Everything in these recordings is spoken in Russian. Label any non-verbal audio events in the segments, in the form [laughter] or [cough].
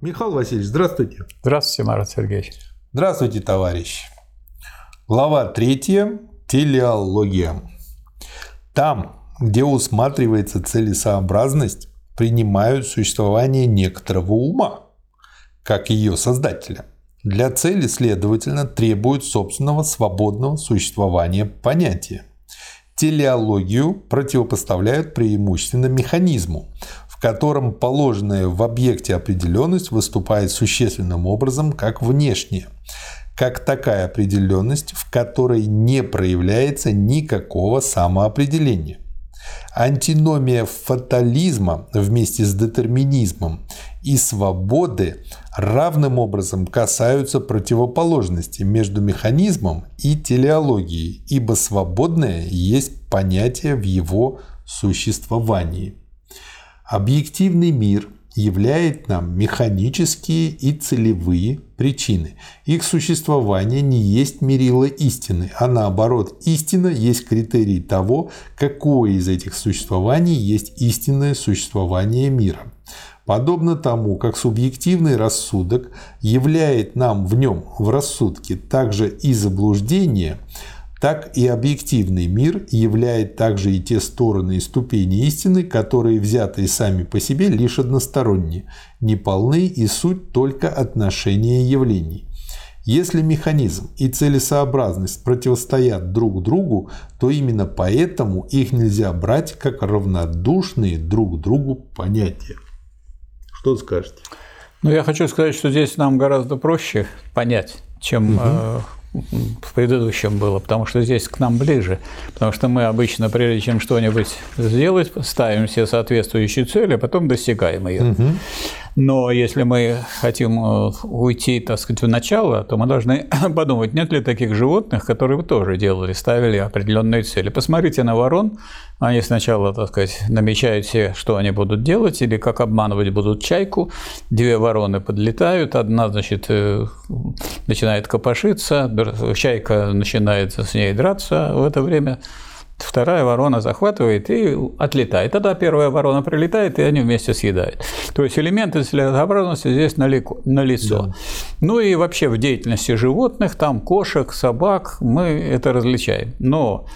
Михаил Васильевич, здравствуйте. Здравствуйте, Марат Сергеевич. Здравствуйте, товарищ. Глава третья. Телеология. Там, где усматривается целесообразность, принимают существование некоторого ума, как ее создателя. Для цели, следовательно, требуют собственного свободного существования понятия. Телеологию противопоставляют преимущественно механизму, в котором положенная в объекте определенность выступает существенным образом как внешняя, как такая определенность, в которой не проявляется никакого самоопределения. Антиномия фатализма вместе с детерминизмом и свободы равным образом касаются противоположности между механизмом и телеологией, ибо свободное есть понятие в его существовании. Объективный мир являет нам механические и целевые причины. Их существование не есть мерило истины, а наоборот, истина есть критерий того, какое из этих существований есть истинное существование мира. Подобно тому, как субъективный рассудок являет нам в нем, в рассудке, также и заблуждение – так и объективный мир являет также и те стороны и ступени истины, которые, взятые сами по себе, лишь односторонние, неполны и суть только отношения явлений. Если механизм и целесообразность противостоят друг другу, то именно поэтому их нельзя брать как равнодушные друг другу понятия. Что скажете? Ну, я хочу сказать, что здесь нам гораздо проще понять, чем угу в предыдущем было, потому что здесь к нам ближе. Потому что мы обычно, прежде чем что-нибудь сделать, ставим все соответствующие цели, а потом достигаем ее. Угу. Но если мы хотим э, уйти, так сказать, в начало, то мы должны [coughs] подумать, нет ли таких животных, которые тоже делали, ставили определенные цели. Посмотрите на ворон, они сначала, так сказать, намечают себе, что они будут делать, или как обманывать будут чайку. Две вороны подлетают, одна, значит, э, начинает копошиться, чайка начинает с ней драться в это время вторая ворона захватывает и отлетает. Тогда первая ворона прилетает, и они вместе съедают. То есть элементы целесообразности здесь налико, налицо. Да. Ну и вообще в деятельности животных, там кошек, собак, мы это различаем. Но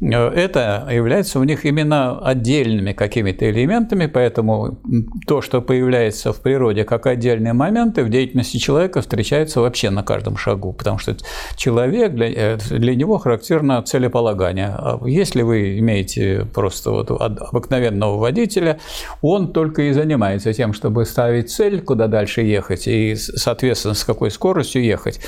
это является у них именно отдельными какими-то элементами, поэтому то, что появляется в природе как отдельные моменты, в деятельности человека встречается вообще на каждом шагу, потому что человек, для, э, для него характерно целеполагание. А если вы имеете просто вот обыкновенного водителя, он только и занимается тем, чтобы ставить цель, куда дальше ехать, и, соответственно, с какой скоростью ехать,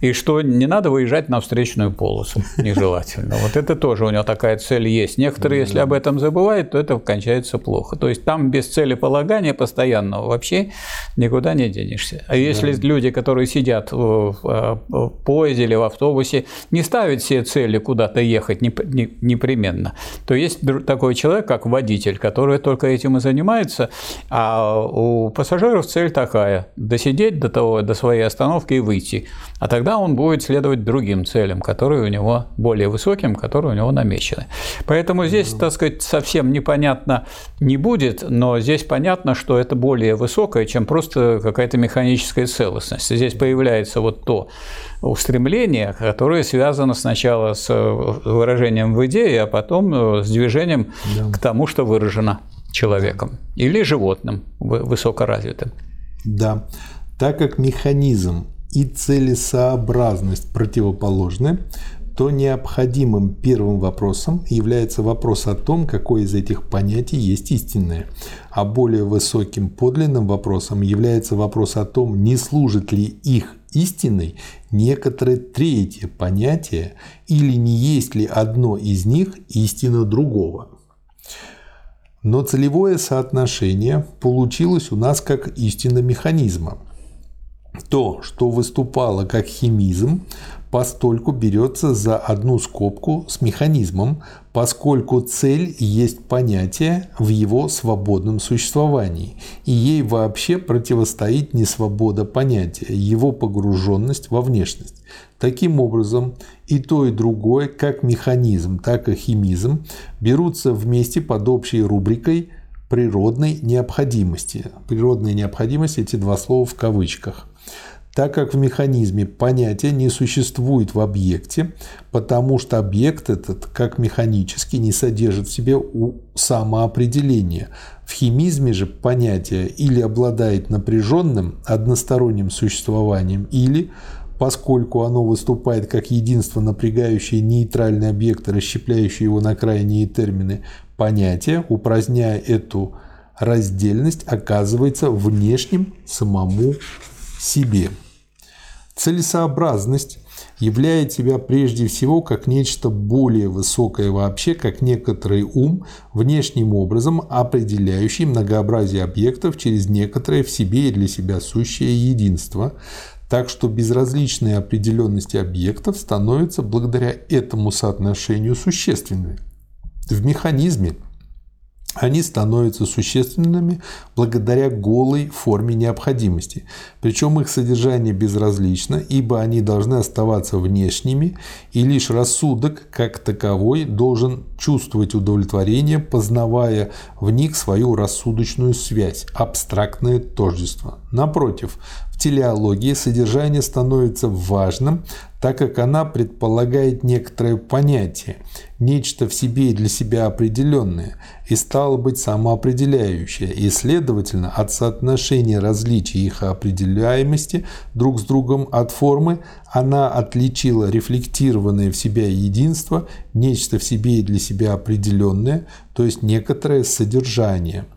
и что не надо выезжать на встречную полосу, нежелательно. Вот это тоже у него такая цель есть. Некоторые, если об этом забывают, то это кончается плохо. То есть там без целеполагания постоянного вообще никуда не денешься. А если да. люди, которые сидят в, в поезде или в автобусе, не ставят себе цели куда-то ехать непременно, то есть такой человек, как водитель, который только этим и занимается, а у пассажиров цель такая – досидеть до того, до своей остановки и выйти. А тогда он будет следовать другим целям, которые у него более высоким, которые у него намечены. Поэтому здесь, так сказать, совсем непонятно не будет, но здесь понятно, что это более высокое, чем просто какая-то механическая целостность. Здесь появляется вот то устремление, которое связано сначала с выражением в идее, а потом с движением да. к тому, что выражено человеком или животным высокоразвитым. Да, так как механизм и целесообразность противоположны, то необходимым первым вопросом является вопрос о том, какое из этих понятий есть истинное, а более высоким подлинным вопросом является вопрос о том, не служит ли их истиной некоторое третье понятие или не есть ли одно из них истина другого. Но целевое соотношение получилось у нас как истина механизма – то, что выступало как химизм, постольку берется за одну скобку с механизмом, поскольку цель есть понятие в его свободном существовании, и ей вообще противостоит не свобода понятия, его погруженность во внешность. Таким образом, и то, и другое, как механизм, так и химизм, берутся вместе под общей рубрикой природной необходимости. Природная необходимость – эти два слова в кавычках так как в механизме понятия не существует в объекте, потому что объект этот, как механически, не содержит в себе самоопределения. В химизме же понятие или обладает напряженным односторонним существованием, или, поскольку оно выступает как единство, напрягающее нейтральный объект, расщепляющий его на крайние термины, понятие, упраздняя эту раздельность, оказывается внешним самому себе. Целесообразность являет себя прежде всего как нечто более высокое вообще, как некоторый ум, внешним образом определяющий многообразие объектов через некоторое в себе и для себя сущее единство, так что безразличные определенности объектов становятся благодаря этому соотношению существенными. В механизме они становятся существенными благодаря голой форме необходимости. Причем их содержание безразлично, ибо они должны оставаться внешними, и лишь рассудок, как таковой, должен чувствовать удовлетворение, познавая в них свою рассудочную связь, абстрактное тождество. Напротив, в телеологии содержание становится важным, так как она предполагает некоторое понятие, нечто в себе и для себя определенное, и стало быть самоопределяющее, и, следовательно, от соотношения различий их определяемости друг с другом от формы она отличила рефлектированное в себя единство, нечто в себе и для себя определенное, то есть некоторое содержание –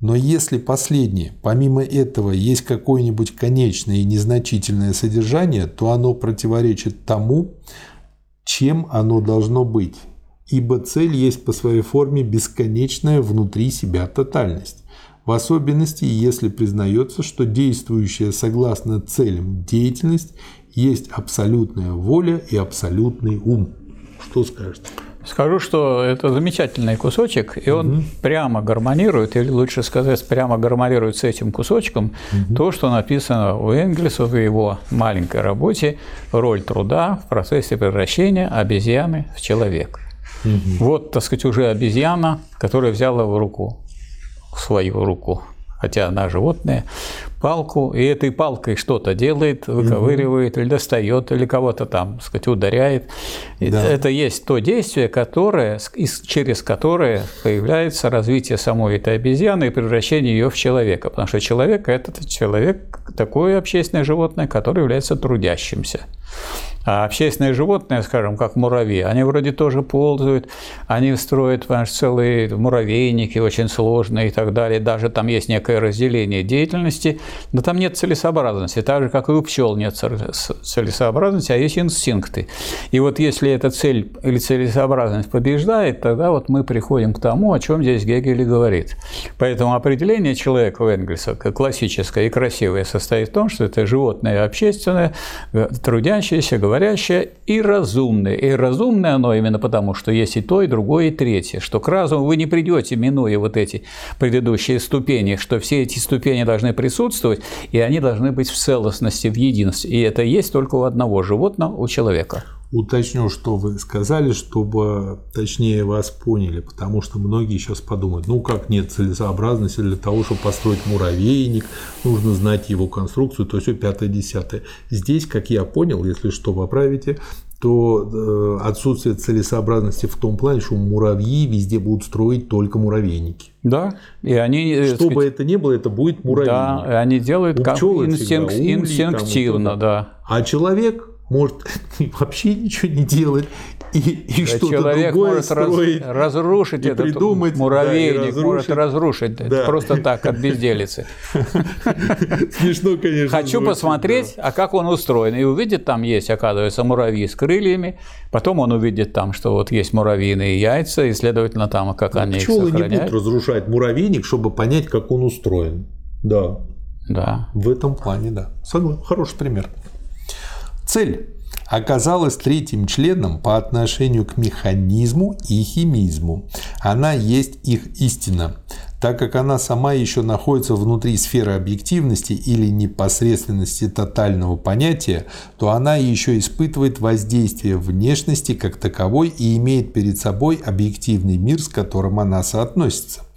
но если последнее, помимо этого, есть какое-нибудь конечное и незначительное содержание, то оно противоречит тому, чем оно должно быть. Ибо цель есть по своей форме бесконечная внутри себя тотальность. В особенности, если признается, что действующая согласно целям деятельность есть абсолютная воля и абсолютный ум. Что скажете? Скажу, что это замечательный кусочек, и он угу. прямо гармонирует, или лучше сказать, прямо гармонирует с этим кусочком угу. то, что написано у Энгельса в его маленькой работе «Роль труда в процессе превращения обезьяны в человека». Угу. Вот, так сказать, уже обезьяна, которая взяла в руку, в свою руку хотя она животное, палку, и этой палкой что-то делает, выковыривает, угу. или достает, или кого-то там, так сказать, ударяет. Да. Это есть то действие, которое, через которое появляется развитие самой этой обезьяны и превращение ее в человека. Потому что человек – это человек, такое общественное животное, которое является трудящимся. А общественные животные, скажем, как муравьи, они вроде тоже ползают, они строят понимаешь, целые муравейники очень сложные и так далее. Даже там есть некое разделение деятельности, но там нет целесообразности. Так же, как и у пчел нет целесообразности, а есть инстинкты. И вот если эта цель или целесообразность побеждает, тогда вот мы приходим к тому, о чем здесь Гегель и говорит. Поэтому определение человека у Энгельса, классическое и красивое, состоит в том, что это животное общественное, трудящееся, говорящее, говорящее и разумное. И разумное оно именно потому, что есть и то, и другое, и третье. Что к разуму вы не придете, минуя вот эти предыдущие ступени, что все эти ступени должны присутствовать, и они должны быть в целостности, в единстве. И это есть только у одного животного, у человека уточню, что вы сказали, чтобы точнее вас поняли, потому что многие сейчас подумают, ну как нет целесообразности для того, чтобы построить муравейник, нужно знать его конструкцию, то все пятое-десятое. Здесь, как я понял, если что, поправите, то э, отсутствие целесообразности в том плане, что муравьи везде будут строить только муравейники. Да, и они... Э, Что бы это ни было, это будет муравейник. Да, они делают инстинкт, улей, инстинктивно, там, да. А человек может [laughs] вообще ничего не делать и, и да что-то человек другое может строить, раз, разрушить этот придумать, муравейник, да, разрушить. может разрушить да. просто так, от безделицы. [laughs] Смешно, конечно. Хочу посмотреть, да. а как он устроен. И увидит, там есть, оказывается, муравьи с крыльями, потом он увидит там, что вот есть муравьиные яйца, и, следовательно, там, как Но они пчелы их сохраняют. не будут разрушать муравейник, чтобы понять, как он устроен. Да. Да. В этом плане, да. Согласен. Хороший пример. Цель оказалась третьим членом по отношению к механизму и химизму. Она есть их истина. Так как она сама еще находится внутри сферы объективности или непосредственности тотального понятия, то она еще испытывает воздействие внешности как таковой и имеет перед собой объективный мир, с которым она соотносится.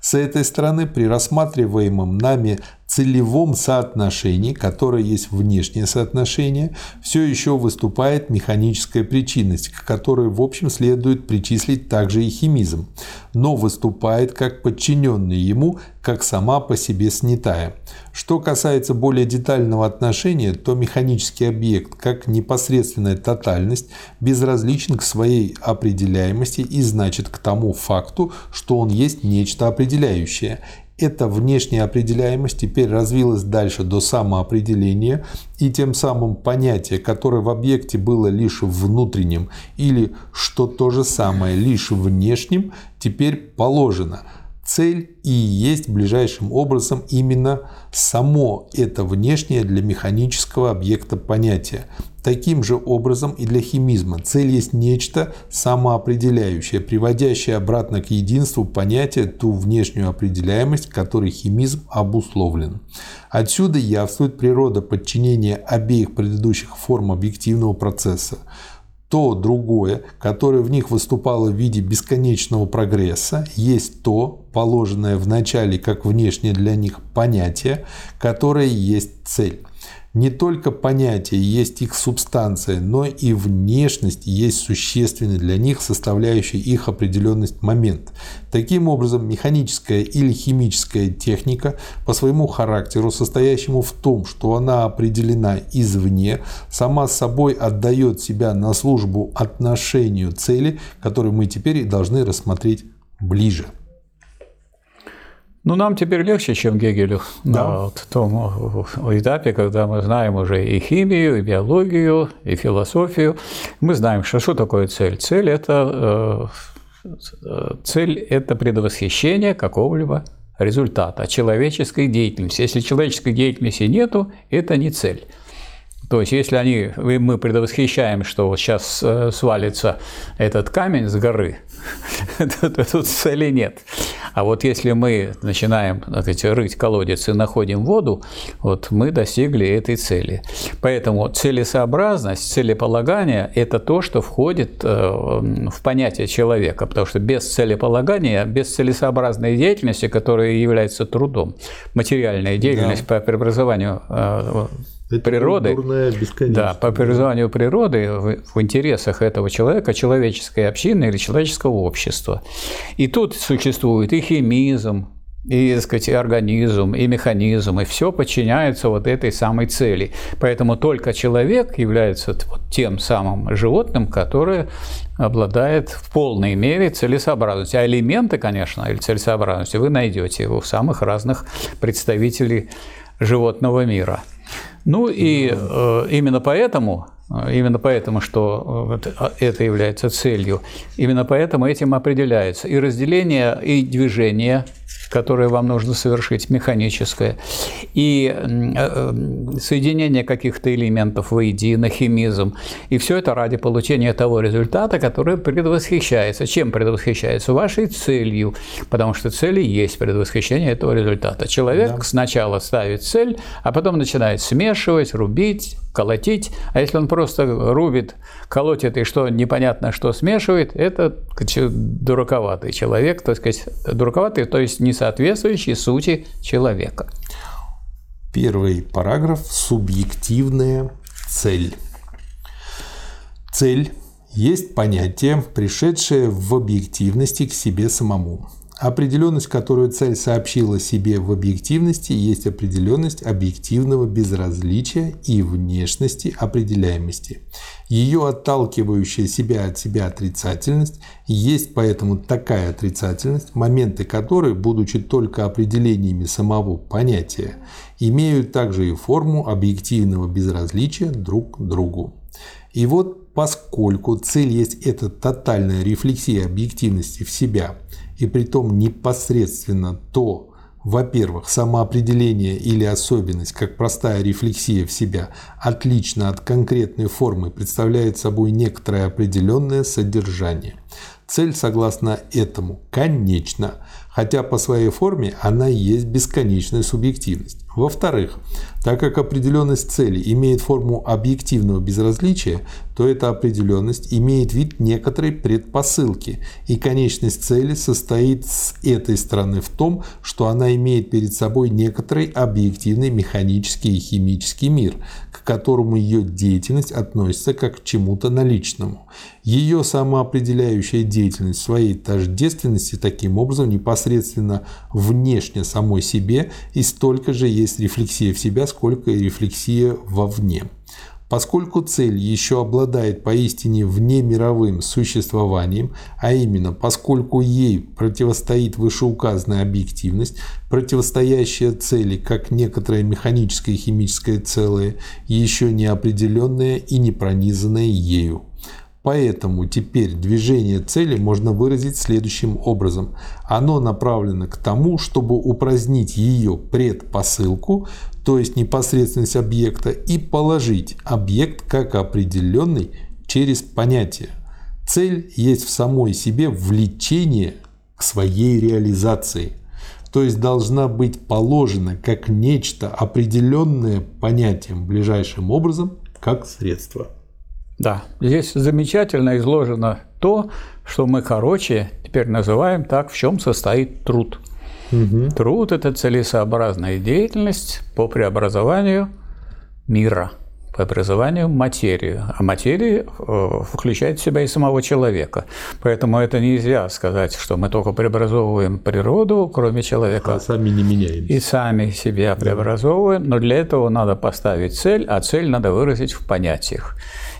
С этой стороны, при рассматриваемом нами целевом соотношении, которое есть внешнее соотношение, все еще выступает механическая причинность, к которой в общем следует причислить также и химизм, но выступает как подчиненный ему, как сама по себе снятая. Что касается более детального отношения, то механический объект, как непосредственная тотальность, безразличен к своей определяемости и значит к тому факту, что он есть нечто определяющее эта внешняя определяемость теперь развилась дальше до самоопределения, и тем самым понятие, которое в объекте было лишь внутренним или, что то же самое, лишь внешним, теперь положено – цель и есть ближайшим образом именно само это внешнее для механического объекта понятие. Таким же образом и для химизма цель есть нечто самоопределяющее, приводящее обратно к единству понятия ту внешнюю определяемость, которой химизм обусловлен. Отсюда явствует природа подчинения обеих предыдущих форм объективного процесса то другое, которое в них выступало в виде бесконечного прогресса, есть то, положенное в начале как внешнее для них понятие, которое есть цель. Не только понятие есть их субстанция, но и внешность есть существенный для них составляющий их определенность момент. Таким образом, механическая или химическая техника по своему характеру, состоящему в том, что она определена извне, сама собой отдает себя на службу отношению цели, которую мы теперь должны рассмотреть ближе. Ну, нам теперь легче, чем Гегелю да. на вот том этапе, когда мы знаем уже и химию, и биологию, и философию. Мы знаем, что, что такое цель. Цель – это, э, цель – это предвосхищение какого-либо результата человеческой деятельности. Если человеческой деятельности нету, это не цель. То есть, если они, мы предвосхищаем, что вот сейчас э, свалится этот камень с горы, [laughs] то тут цели нет. А вот если мы начинаем так сказать, рыть колодец и находим воду, вот мы достигли этой цели. Поэтому целесообразность, целеполагание – это то, что входит э, в понятие человека, потому что без целеполагания, без целесообразной деятельности, которая является трудом, материальная деятельность да. по преобразованию э, это природы, да, по призванию природы в, в интересах этого человека, человеческой общины или человеческого общества. И тут существует и химизм, и, так сказать, и организм, и механизм, и все подчиняется вот этой самой цели. Поэтому только человек является вот тем самым животным, которое обладает в полной мере целесообразностью. А элементы, конечно, или целесообразности вы найдете у самых разных представителей животного мира – ну и э, именно поэтому, э, именно поэтому, что э, а, это является целью, именно поэтому этим определяется и разделение, и движение которое вам нужно совершить, механическое, и э, э, соединение каких-то элементов воедино, химизм. И все это ради получения того результата, который предвосхищается. Чем предвосхищается? Вашей целью, потому что цели есть предвосхищение этого результата. Человек да. сначала ставит цель, а потом начинает смешивать, рубить, колотить. А если он просто рубит, колотит и что непонятно что смешивает, это дураковатый человек, то есть дураковатый, то есть не соответствующий сути человека. Первый параграф – субъективная цель. Цель есть понятие, пришедшее в объективности к себе самому. Определенность, которую цель сообщила себе в объективности, есть определенность объективного безразличия и внешности определяемости. Ее отталкивающая себя от себя отрицательность есть поэтому такая отрицательность, моменты которой, будучи только определениями самого понятия, имеют также и форму объективного безразличия друг к другу. И вот поскольку цель есть эта тотальная рефлексия объективности в себя – и притом непосредственно то, во-первых, самоопределение или особенность, как простая рефлексия в себя, отлично от конкретной формы представляет собой некоторое определенное содержание. Цель, согласно этому, конечно, хотя по своей форме она и есть бесконечная субъективность. Во-вторых, так как определенность цели имеет форму объективного безразличия, то эта определенность имеет вид некоторой предпосылки, и конечность цели состоит с этой стороны в том, что она имеет перед собой некоторый объективный механический и химический мир, к которому ее деятельность относится как к чему-то наличному. Ее самоопределяющая деятельность в своей тождественности таким образом непосредственно внешне самой себе и столько же есть рефлексия в себя, сколько и рефлексия вовне. Поскольку цель еще обладает поистине внемировым существованием, а именно поскольку ей противостоит вышеуказанная объективность, противостоящая цели как некоторое механическое и химическое целое, еще не определенное и не пронизанное ею. Поэтому теперь движение цели можно выразить следующим образом. Оно направлено к тому, чтобы упразднить ее предпосылку, то есть непосредственность объекта, и положить объект как определенный через понятие. Цель есть в самой себе влечение к своей реализации, то есть должна быть положена как нечто определенное понятием ближайшим образом, как средство. Да, здесь замечательно изложено то, что мы, короче, теперь называем так, в чем состоит труд. Угу. Труд – это целесообразная деятельность по преобразованию мира, по преобразованию материи. А материя э, включает в себя и самого человека. Поэтому это нельзя сказать, что мы только преобразовываем природу, кроме человека. А сами не меняем. И сами себя преобразовываем. Но для этого надо поставить цель, а цель надо выразить в понятиях.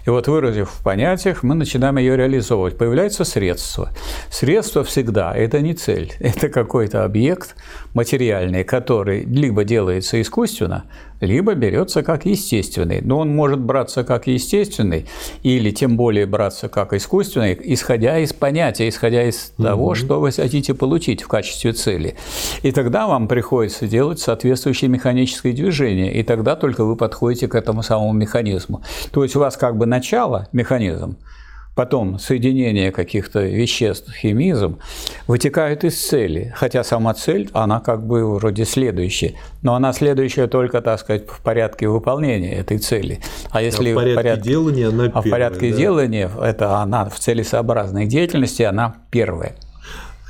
И вот выразив в понятиях, мы начинаем ее реализовывать. Появляется средство. Средство всегда – это не цель, [laughs] это какой-то объект материальный, который либо делается искусственно, либо берется как естественный. Но он может браться как естественный, или тем более браться как искусственный, исходя из понятия, исходя из угу. того, что вы хотите получить в качестве цели. И тогда вам приходится делать соответствующее механическое движение, и тогда только вы подходите к этому самому механизму. То есть у вас как бы начало, механизм, потом соединение каких-то веществ, химизм, вытекает из цели. Хотя сама цель, она как бы вроде следующая. Но она следующая только, так сказать, в порядке выполнения этой цели. А если а в порядке, порядке делания она первая, А в порядке да? делания, это она в целесообразной деятельности, она первая.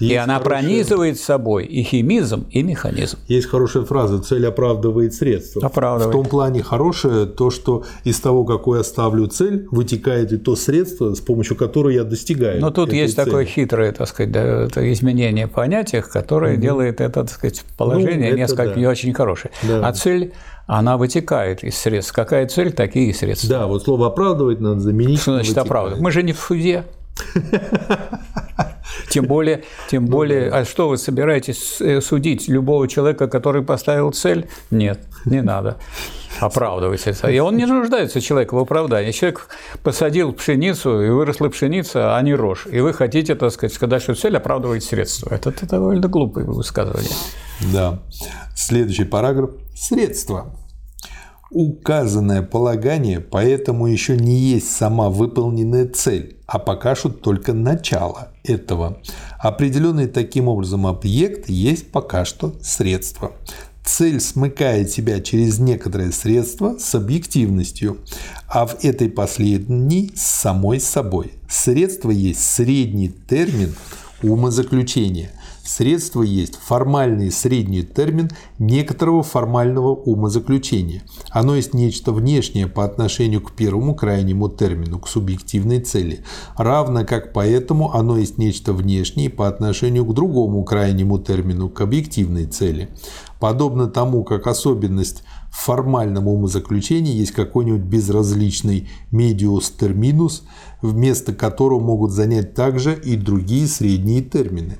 Есть и она хорошая... пронизывает собой и химизм, и механизм. Есть хорошая фраза «цель оправдывает средства». Оправдывает. В том плане хорошее то, что из того, какой я ставлю цель, вытекает и то средство, с помощью которого я достигаю Но тут есть цели. такое хитрое, так сказать, изменение в понятиях, которое угу. делает это, так сказать, положение ну, несколько да. не очень хорошее. Да. А цель она вытекает из средств. Какая цель, такие и средства. Да, вот слово оправдывать надо заменить. Что значит оправдывать? Мы же не в суде. [laughs] Тем более, тем ну более, а что вы собираетесь э, судить любого человека, который поставил цель? Нет, не надо оправдывать это. И он не нуждается, человек, в оправдании. Человек посадил пшеницу, и выросла пшеница, а не рожь. И вы хотите, так сказать, сказать, что цель оправдывает средства. Это, это довольно глупое высказывание. Да. Следующий параграф. Средства. Указанное полагание поэтому еще не есть сама выполненная цель, а пока что только начало этого. Определенный таким образом объект есть пока что средство. Цель смыкает себя через некоторое средство с объективностью, а в этой последней с самой собой. Средство есть средний термин умозаключения – Средство есть формальный средний термин некоторого формального умозаключения. Оно есть нечто внешнее по отношению к первому крайнему термину, к субъективной цели, равно как поэтому оно есть нечто внешнее по отношению к другому крайнему термину, к объективной цели. Подобно тому, как особенность в формальном умозаключении есть какой-нибудь безразличный медиус терминус, вместо которого могут занять также и другие средние термины.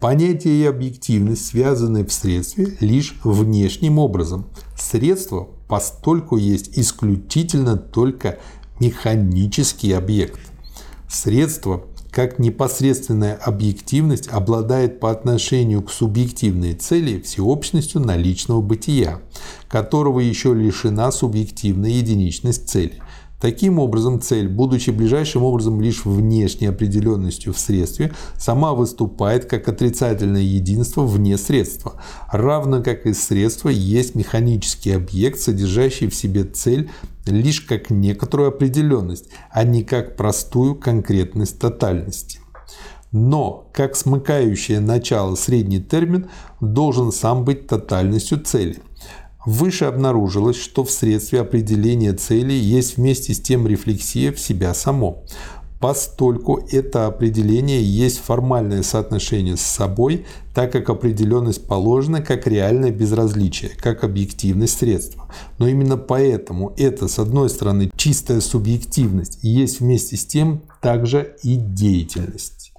Понятие и объективность связаны в средстве лишь внешним образом. Средство постольку есть исключительно только механический объект. Средство, как непосредственная объективность, обладает по отношению к субъективной цели всеобщностью наличного бытия, которого еще лишена субъективная единичность цели. Таким образом, цель, будучи ближайшим образом лишь внешней определенностью в средстве, сама выступает как отрицательное единство вне средства, равно как и средство есть механический объект, содержащий в себе цель лишь как некоторую определенность, а не как простую конкретность тотальности. Но, как смыкающее начало средний термин, должен сам быть тотальностью цели. Выше обнаружилось, что в средстве определения цели есть вместе с тем рефлексия в себя само. Постольку это определение есть формальное соотношение с собой, так как определенность положена как реальное безразличие, как объективность средства. Но именно поэтому это, с одной стороны, чистая субъективность, есть вместе с тем также и деятельность.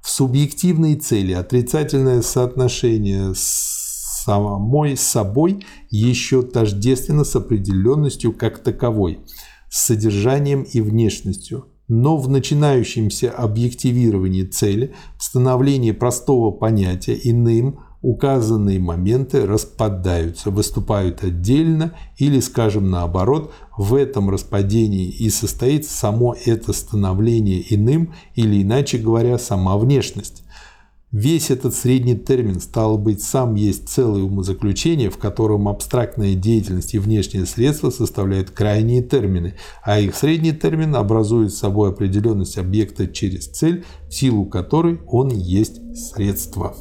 В субъективной цели отрицательное соотношение с самой собой еще тождественно с определенностью как таковой, с содержанием и внешностью. Но в начинающемся объективировании цели, в становлении простого понятия иным, указанные моменты распадаются, выступают отдельно или, скажем наоборот, в этом распадении и состоит само это становление иным или, иначе говоря, сама внешность. Весь этот средний термин, стал быть, сам есть целое умозаключение, в котором абстрактная деятельность и внешние средства составляют крайние термины, а их средний термин образует собой определенность объекта через цель, в силу которой он есть средство.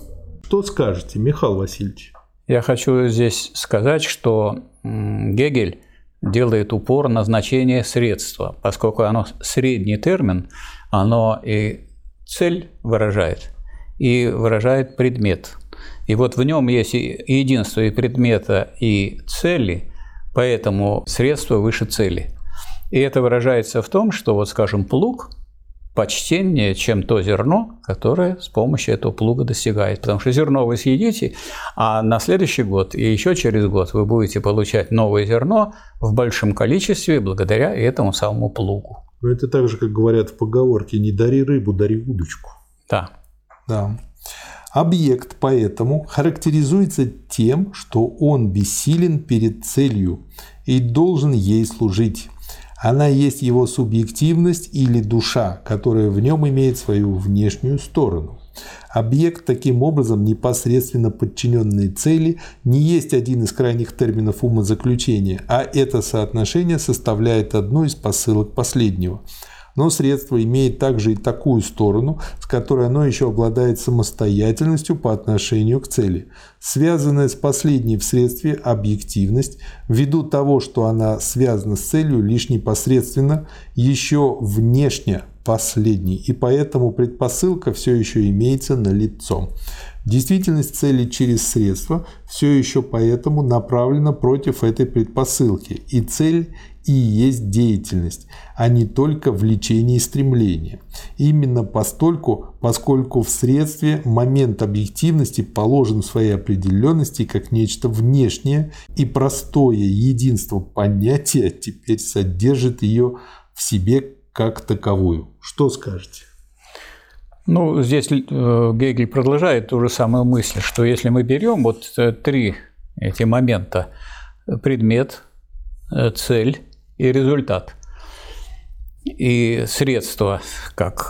Что скажете, Михаил Васильевич? Я хочу здесь сказать, что Гегель делает упор на значение средства, поскольку оно средний термин, оно и цель выражает – и выражает предмет. И вот в нем есть единство и предмета, и цели, поэтому средство выше цели. И это выражается в том, что, вот скажем, плуг почтеннее, чем то зерно, которое с помощью этого плуга достигает. Потому что зерно вы съедите, а на следующий год и еще через год вы будете получать новое зерно в большом количестве благодаря этому самому плугу. Но это так же, как говорят в поговорке, не дари рыбу, дари удочку. Да. Да. Объект поэтому характеризуется тем, что он бессилен перед целью и должен ей служить. Она есть его субъективность или душа, которая в нем имеет свою внешнюю сторону. Объект, таким образом, непосредственно подчиненной цели, не есть один из крайних терминов умозаключения, а это соотношение составляет одну из посылок последнего – но средство имеет также и такую сторону, с которой оно еще обладает самостоятельностью по отношению к цели. Связанная с последней в средстве объективность, ввиду того, что она связана с целью лишь непосредственно, еще внешне последней, и поэтому предпосылка все еще имеется на лицо. Действительность цели через средства все еще поэтому направлена против этой предпосылки, и цель и есть деятельность, а не только влечение и стремление. Именно постольку, поскольку в средстве момент объективности положен в своей определенности как нечто внешнее, и простое единство понятия теперь содержит ее в себе как таковую. Что скажете? Ну, здесь э, Гегель продолжает ту же самую мысль, что если мы берем вот э, три эти момента – предмет, э, цель и результат. И средства, как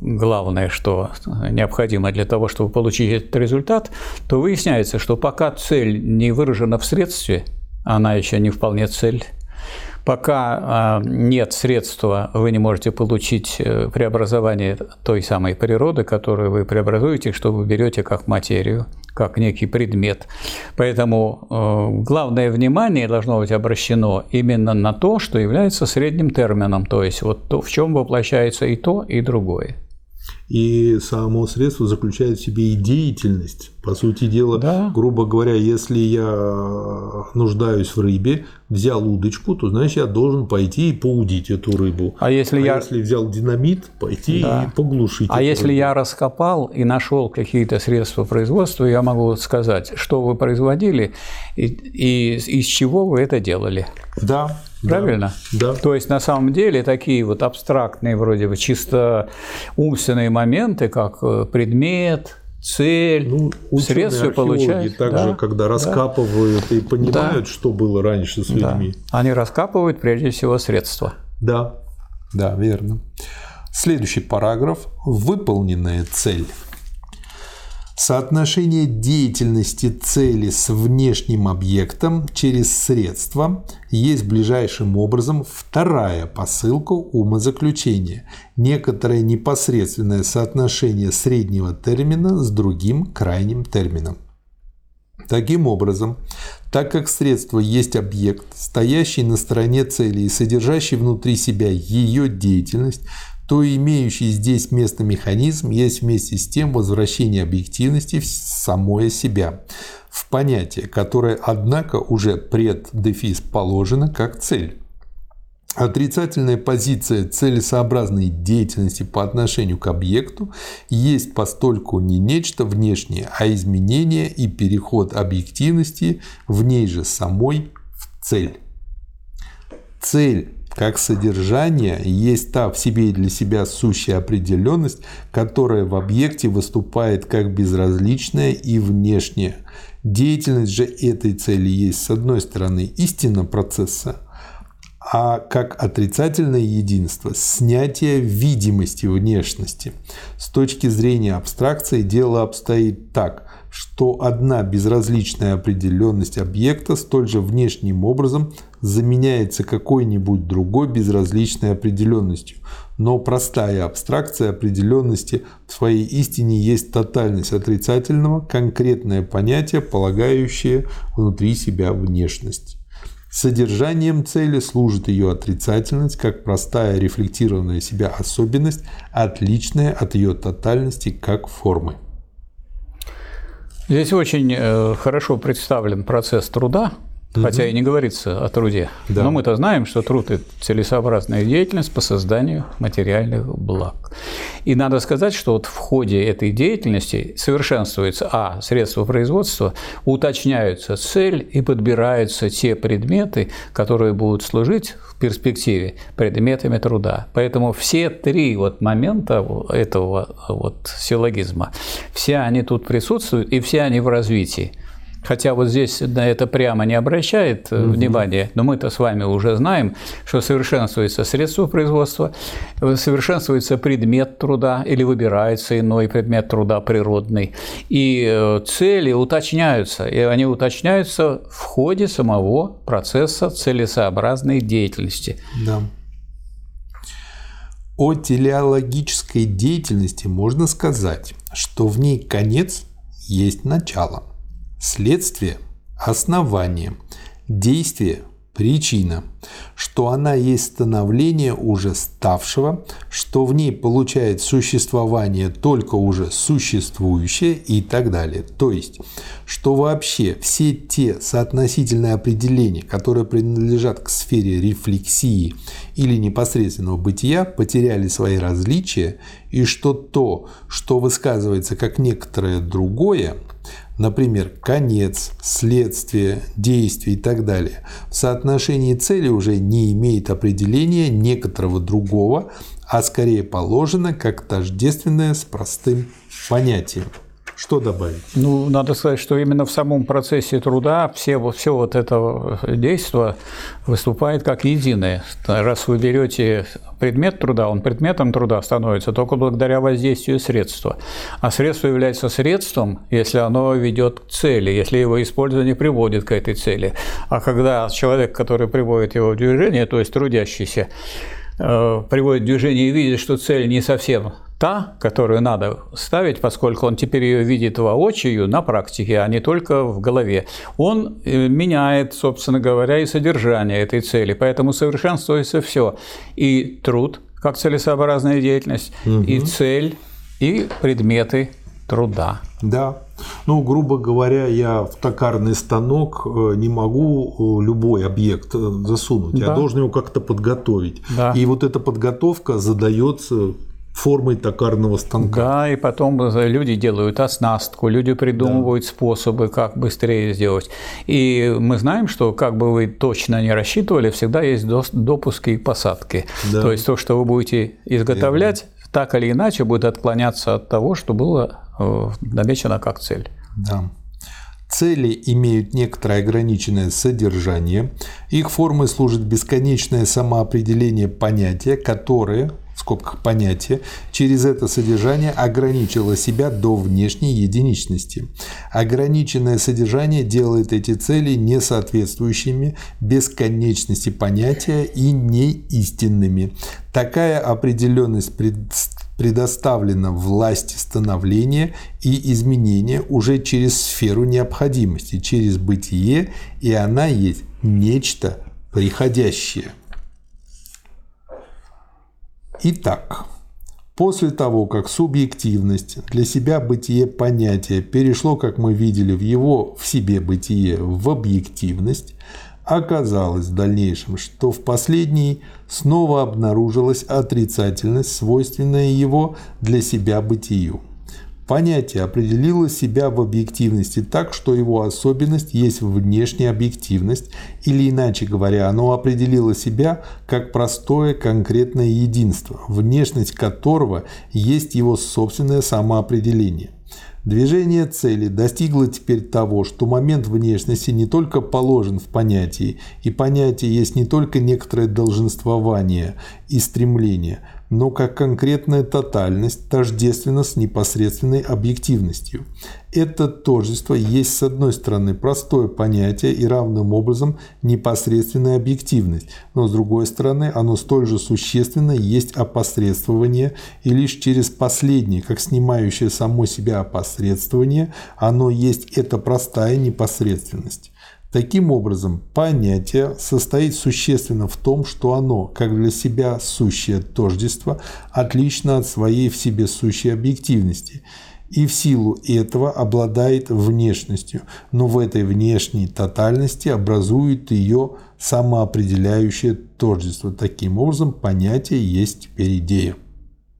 главное, что необходимо для того, чтобы получить этот результат, то выясняется, что пока цель не выражена в средстве, она еще не вполне цель, Пока а, нет средства, вы не можете получить э, преобразование той самой природы, которую вы преобразуете, что вы берете как материю, как некий предмет. Поэтому э, главное внимание должно быть обращено именно на то, что является средним термином, то есть вот то, в чем воплощается и то, и другое. И само средство заключает в себе и деятельность. По сути дела, да. грубо говоря, если я нуждаюсь в рыбе, взял удочку, то значит я должен пойти и поудить эту рыбу. А если а я если взял динамит, пойти да. и поглушить. А если рыбу. я раскопал и нашел какие-то средства производства, я могу сказать, что вы производили и, и из чего вы это делали. Да, Правильно? Да. То есть на самом деле такие вот абстрактные, вроде бы чисто умственные моменты, как э, предмет, цель, ну, средства получают. Также, да, когда раскапывают да. и понимают, да. что было раньше с людьми. Да. Они раскапывают прежде всего средства. Да, да, верно. Следующий параграф. Выполненная цель. Соотношение деятельности цели с внешним объектом через средства есть ближайшим образом вторая посылка умозаключения, некоторое непосредственное соотношение среднего термина с другим крайним термином. Таким образом, так как средство есть объект, стоящий на стороне цели и содержащий внутри себя ее деятельность, то имеющий здесь место механизм есть вместе с тем возвращение объективности в самое себя, в понятие, которое, однако, уже пред дефис положено как цель. Отрицательная позиция целесообразной деятельности по отношению к объекту есть постольку не нечто внешнее, а изменение и переход объективности в ней же самой в цель. Цель как содержание есть та в себе и для себя сущая определенность, которая в объекте выступает как безразличная и внешняя. Деятельность же этой цели есть, с одной стороны, истина процесса, а как отрицательное единство – снятие видимости внешности. С точки зрения абстракции дело обстоит так – что одна безразличная определенность объекта столь же внешним образом заменяется какой-нибудь другой безразличной определенностью. Но простая абстракция определенности в своей истине есть тотальность отрицательного, конкретное понятие, полагающее внутри себя внешность. Содержанием цели служит ее отрицательность, как простая рефлектированная себя особенность, отличная от ее тотальности как формы. Здесь очень э, хорошо представлен процесс труда, угу. хотя и не говорится о труде. Да. Но мы-то знаем, что труд – это целесообразная деятельность по созданию материальных благ. И надо сказать, что вот в ходе этой деятельности совершенствуется, а, средства производства, уточняются цель и подбираются те предметы, которые будут служить перспективе предметами труда. Поэтому все три вот момента этого вот силлогизма, все они тут присутствуют, и все они в развитии. Хотя вот здесь на это прямо не обращает угу. внимания, но мы-то с вами уже знаем, что совершенствуется средство производства, совершенствуется предмет труда или выбирается иной предмет труда природный, и э, цели уточняются, и они уточняются в ходе самого процесса целесообразной деятельности. Да. О телеологической деятельности можно сказать, что в ней конец есть начало. Следствие – основание, действие – причина, что она есть становление уже ставшего, что в ней получает существование только уже существующее и так далее. То есть, что вообще все те соотносительные определения, которые принадлежат к сфере рефлексии или непосредственного бытия, потеряли свои различия, и что то, что высказывается как некоторое другое, например, конец, следствие, действие и так далее, в соотношении цели уже не имеет определения некоторого другого, а скорее положено как тождественное с простым понятием. Что добавить? Ну, надо сказать, что именно в самом процессе труда все, все вот это действие выступает как единое. Раз вы берете предмет труда, он предметом труда становится только благодаря воздействию средства. А средство является средством, если оно ведет к цели, если его использование приводит к этой цели. А когда человек, который приводит его в движение, то есть трудящийся, э, приводит в движение и видит, что цель не совсем та, которую надо ставить, поскольку он теперь ее видит воочию на практике, а не только в голове. Он э, меняет, собственно говоря, и содержание этой цели, поэтому совершенствуется все. И труд, как целесообразная деятельность, угу. и цель, и предметы труда. Да. Ну, грубо говоря, я в токарный станок э, не могу э, любой объект засунуть. Да. Я должен его как-то подготовить. Да. И вот эта подготовка задается формой токарного станка. Да, и потом люди делают оснастку, люди придумывают да. способы, как быстрее сделать. И мы знаем, что как бы вы точно не рассчитывали, всегда есть допуски и посадки. Да. То есть то, что вы будете изготовлять, Верно. так или иначе будет отклоняться от того, что было э, намечено как цель. Да. Цели имеют некоторое ограниченное содержание. Их формой служит бесконечное самоопределение понятия, которое, в скобках понятия, через это содержание ограничило себя до внешней единичности. Ограниченное содержание делает эти цели несоответствующими бесконечности понятия и неистинными. Такая определенность предоставлена власти становления и изменения уже через сферу необходимости, через бытие, и она есть нечто приходящее. Итак, после того, как субъективность для себя бытие понятия перешло, как мы видели, в его в себе бытие в объективность, Оказалось в дальнейшем, что в последней снова обнаружилась отрицательность, свойственная его для себя бытию. Понятие определило себя в объективности так, что его особенность есть внешняя объективность, или иначе говоря, оно определило себя как простое конкретное единство, внешность которого есть его собственное самоопределение. Движение цели достигло теперь того, что момент внешности не только положен в понятии, и понятие есть не только некоторое долженствование и стремление, но как конкретная тотальность тождественна с непосредственной объективностью. Это тождество есть, с одной стороны, простое понятие и равным образом непосредственная объективность, но с другой стороны, оно столь же существенно есть опосредствование, и лишь через последнее, как снимающее само себя опосредствование, оно есть эта простая непосредственность. Таким образом, понятие состоит существенно в том, что оно, как для себя сущее тождество, отлично от своей в себе сущей объективности и в силу этого обладает внешностью, но в этой внешней тотальности образует ее самоопределяющее тождество. Таким образом, понятие есть теперь идея.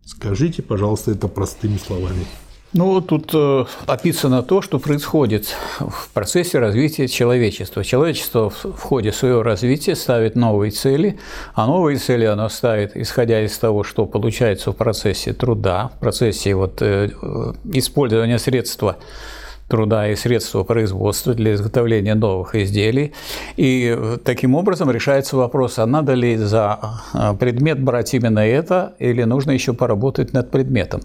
Скажите, пожалуйста, это простыми словами. Ну, тут э, описано то, что происходит в процессе развития человечества. Человечество в ходе своего развития ставит новые цели, а новые цели оно ставит, исходя из того, что получается в процессе труда, в процессе вот, э, э использования средства труда и средства производства для изготовления новых изделий. И таким образом решается вопрос, а надо ли за а, предмет брать именно это, или нужно еще поработать над предметом.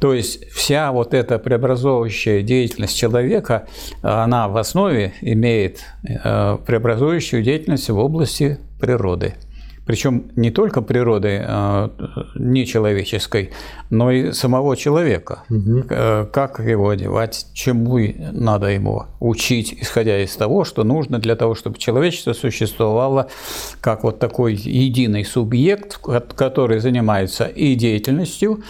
То есть вся вот эта преобразующая деятельность человека, она в основе имеет э, преобразующую деятельность в области природы. Причем не только природы э, нечеловеческой, но и самого человека. Угу. Как его одевать, чему надо ему учить, исходя из того, что нужно для того, чтобы человечество существовало как вот такой единый субъект, который занимается и деятельностью,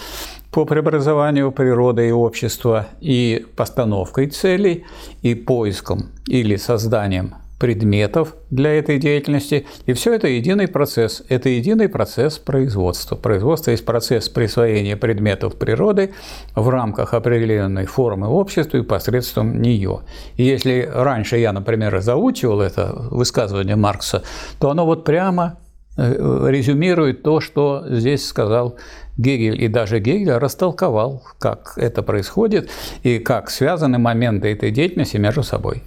по преобразованию природы и общества, и постановкой целей, и поиском или созданием предметов для этой деятельности. И все это единый процесс. Это единый процесс производства. Производство есть процесс присвоения предметов природы в рамках определенной формы общества и посредством нее. И если раньше я, например, заучивал это высказывание Маркса, то оно вот прямо э, резюмирует то, что здесь сказал Гегель. И даже Гегель растолковал, как это происходит и как связаны моменты этой деятельности между собой.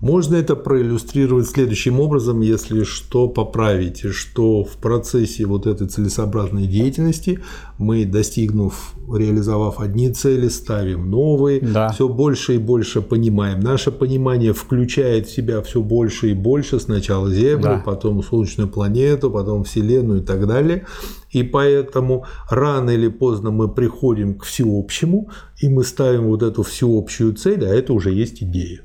Можно это проиллюстрировать следующим образом, если что, поправите, что в процессе вот этой целесообразной деятельности мы, достигнув, реализовав одни цели, ставим новые, да. все больше и больше понимаем. Наше понимание включает в себя все больше и больше, сначала Землю, да. потом Солнечную планету, потом Вселенную и так далее. И поэтому рано или поздно мы приходим к всеобщему, и мы ставим вот эту всеобщую цель, а это уже есть идея.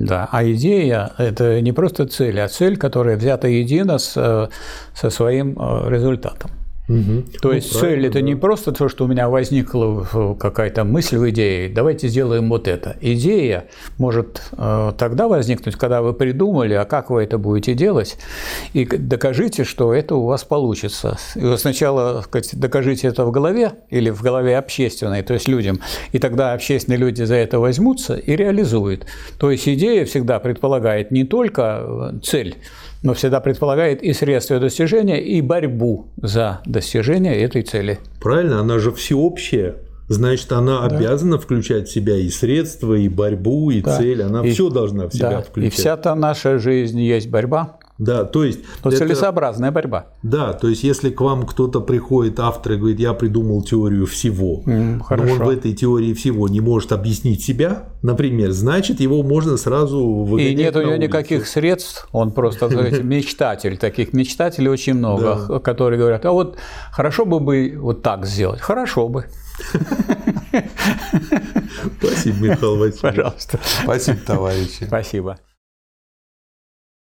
Да, а идея – это не просто цель, а цель, которая взята едино с, э, со своим э, результатом. Угу. То ну, есть цель это да. не просто то, что у меня возникла какая-то мысль в идее, давайте сделаем вот это. Идея может э, тогда возникнуть, когда вы придумали, а как вы это будете делать, и докажите, что это у вас получится. И вы сначала сказать, докажите это в голове или в голове общественной, то есть людям, и тогда общественные люди за это возьмутся и реализуют. То есть идея всегда предполагает не только э, цель, но всегда предполагает и средства достижения, и борьбу за достижение этой цели. Правильно, она же всеобщая. значит, она обязана включать в себя и средства, и борьбу, и Да. цель. Она И- все должна в себя Да, и включать. вся-то наша жизнь есть борьба, Да, то есть но это- целесообразная борьба. Да, то есть если к вам кто-то приходит, автор, и говорит, я придумал теорию всего, М, но он в этой теории всего не может объяснить себя, например, значит, его можно сразу И выгонять нет у него улицу. никаких средств, он просто сказать, [laughs] мечтатель. Таких мечтателей очень много, Да. которые говорят, а вот хорошо бы бы вот так сделать. Хорошо бы, [laughs] Спасибо, Михаил Васильевич. пожалуйста. Спасибо, товарищи. Спасибо.